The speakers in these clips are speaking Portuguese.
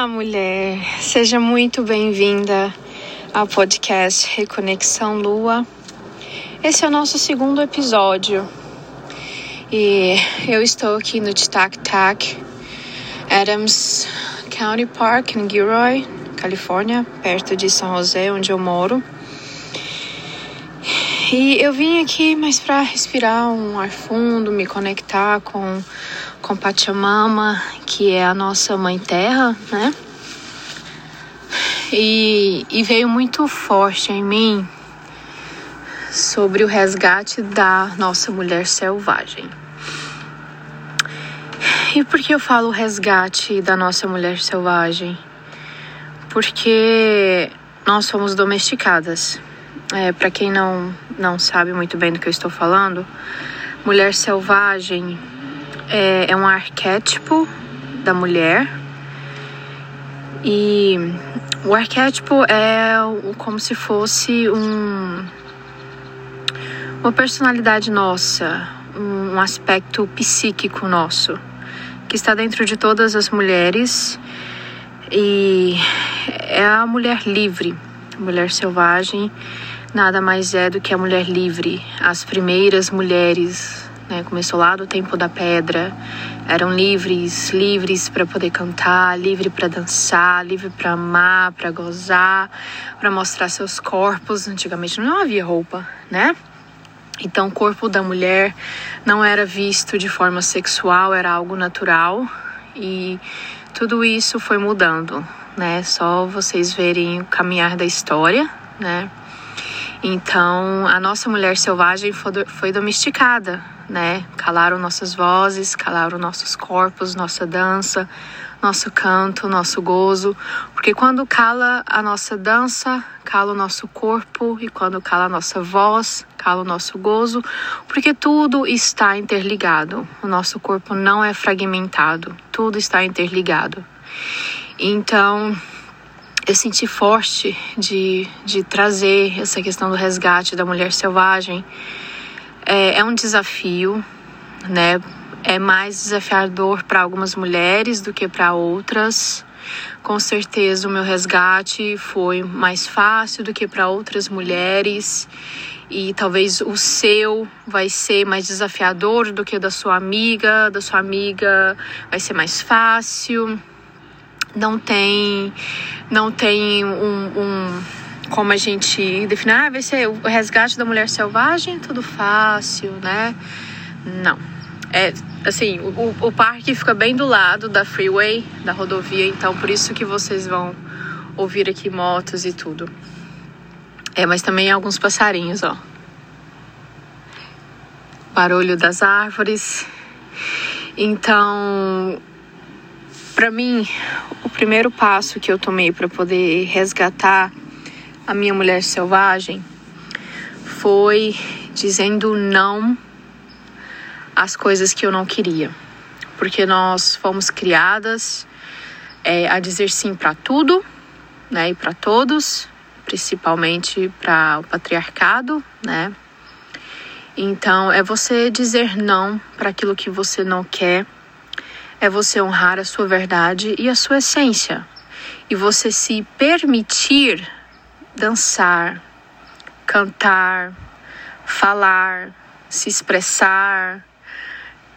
Olá, mulher. Seja muito bem-vinda ao podcast Reconexão Lua. Esse é o nosso segundo episódio e eu estou aqui no Tac Tac, Adams County Park, em Gilroy, Califórnia, perto de São José, onde eu moro. E eu vim aqui mais para respirar um ar fundo, me conectar com com Pachamama, que é a nossa mãe terra, né? E, e veio muito forte em mim sobre o resgate da nossa mulher selvagem. E por que eu falo resgate da nossa mulher selvagem? Porque nós somos domesticadas. É, Para quem não, não sabe muito bem do que eu estou falando, mulher selvagem é, é um arquétipo da mulher. E o arquétipo é como se fosse um, uma personalidade nossa, um aspecto psíquico nosso, que está dentro de todas as mulheres. E é a mulher livre, a mulher selvagem, nada mais é do que a mulher livre, as primeiras mulheres né? Começou lá do tempo da pedra. Eram livres, livres para poder cantar, livre para dançar, livre para amar, para gozar, para mostrar seus corpos. Antigamente não havia roupa, né? Então, o corpo da mulher não era visto de forma sexual, era algo natural e tudo isso foi mudando, né? Só vocês verem o caminhar da história, né? Então, a nossa mulher selvagem foi domesticada, né? Calaram nossas vozes, calaram nossos corpos, nossa dança, nosso canto, nosso gozo, porque quando cala a nossa dança, cala o nosso corpo, e quando cala a nossa voz, cala o nosso gozo, porque tudo está interligado. O nosso corpo não é fragmentado, tudo está interligado. Então, eu senti forte de, de trazer essa questão do resgate da mulher selvagem é, é um desafio, né? É mais desafiador para algumas mulheres do que para outras. Com certeza, o meu resgate foi mais fácil do que para outras mulheres. E talvez o seu vai ser mais desafiador do que o da sua amiga, da sua amiga vai ser mais fácil. Não tem, não tem um, um como a gente define, ah, vai ser o resgate da mulher selvagem, tudo fácil, né? Não. É assim, o, o parque fica bem do lado da freeway, da rodovia, então por isso que vocês vão ouvir aqui motos e tudo. É, mas também alguns passarinhos, ó. Barulho das árvores. Então, para mim, o primeiro passo que eu tomei para poder resgatar a minha mulher selvagem foi dizendo não às coisas que eu não queria. Porque nós fomos criadas é, a dizer sim para tudo, né, e para todos, principalmente para o patriarcado, né? Então, é você dizer não para aquilo que você não quer, é você honrar a sua verdade e a sua essência, e você se permitir dançar, cantar, falar, se expressar,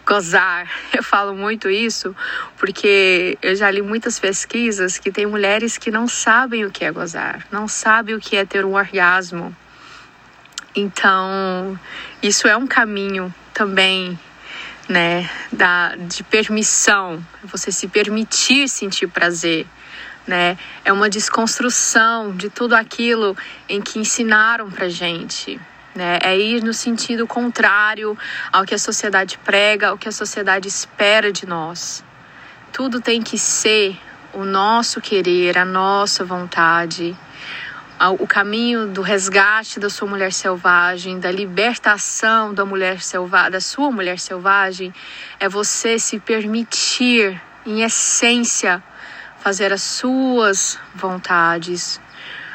gozar. Eu falo muito isso porque eu já li muitas pesquisas que tem mulheres que não sabem o que é gozar, não sabem o que é ter um orgasmo. Então, isso é um caminho também, né, da de permissão, você se permitir sentir prazer né? É uma desconstrução de tudo aquilo em que ensinaram pra gente. Né? É ir no sentido contrário ao que a sociedade prega, ao que a sociedade espera de nós. Tudo tem que ser o nosso querer, a nossa vontade. O caminho do resgate da sua mulher selvagem, da libertação da mulher selvagem, da sua mulher selvagem, é você se permitir, em essência, fazer as suas vontades,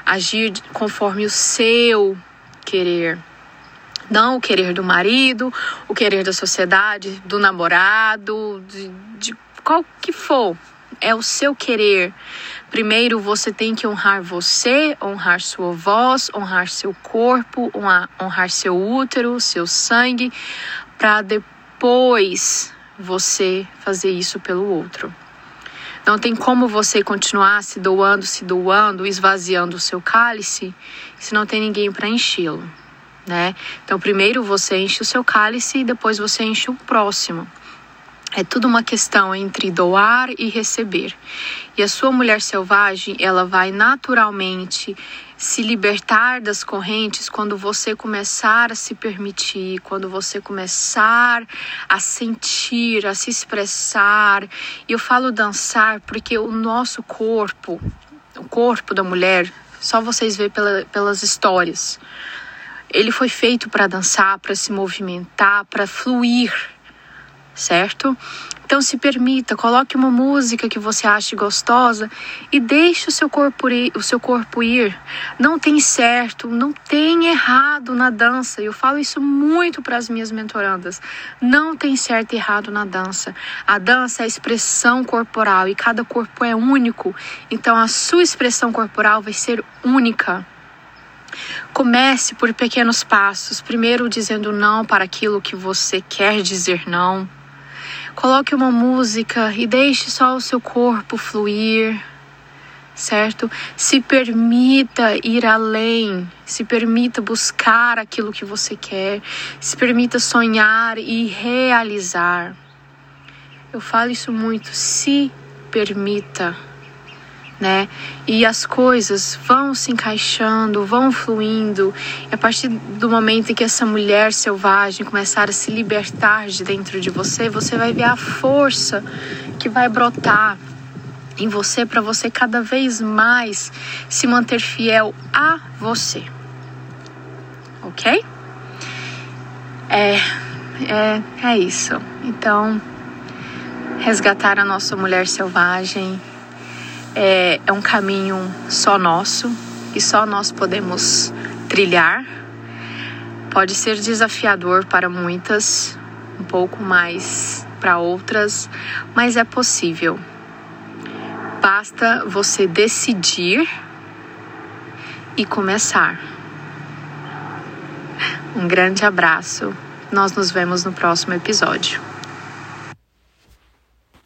agir conforme o seu querer. Não o querer do marido, o querer da sociedade, do namorado, de, de qual que for, é o seu querer. Primeiro você tem que honrar você, honrar sua voz, honrar seu corpo, honrar, honrar seu útero, seu sangue, para depois você fazer isso pelo outro. Não tem como você continuar se doando, se doando, esvaziando o seu cálice, se não tem ninguém para enchê-lo, né? Então, primeiro você enche o seu cálice e depois você enche o próximo. É tudo uma questão entre doar e receber. E a sua mulher selvagem, ela vai naturalmente se libertar das correntes quando você começar a se permitir, quando você começar a sentir, a se expressar. E eu falo dançar porque o nosso corpo, o corpo da mulher, só vocês vê pela, pelas histórias. Ele foi feito para dançar, para se movimentar, para fluir certo? Então se permita, coloque uma música que você ache gostosa e deixe o seu corpo ir, o seu corpo ir. Não tem certo, não tem errado na dança. Eu falo isso muito para as minhas mentorandas. Não tem certo e errado na dança. A dança é a expressão corporal e cada corpo é único. Então a sua expressão corporal vai ser única. Comece por pequenos passos, primeiro dizendo não para aquilo que você quer dizer não. Coloque uma música e deixe só o seu corpo fluir, certo? Se permita ir além, se permita buscar aquilo que você quer, se permita sonhar e realizar. Eu falo isso muito, se permita né? E as coisas vão se encaixando, vão fluindo. E a partir do momento em que essa mulher selvagem começar a se libertar de dentro de você, você vai ver a força que vai brotar em você para você cada vez mais se manter fiel a você. OK? É, é, é isso. Então, resgatar a nossa mulher selvagem é, é um caminho só nosso e só nós podemos trilhar. Pode ser desafiador para muitas, um pouco mais para outras, mas é possível. Basta você decidir e começar. Um grande abraço. Nós nos vemos no próximo episódio.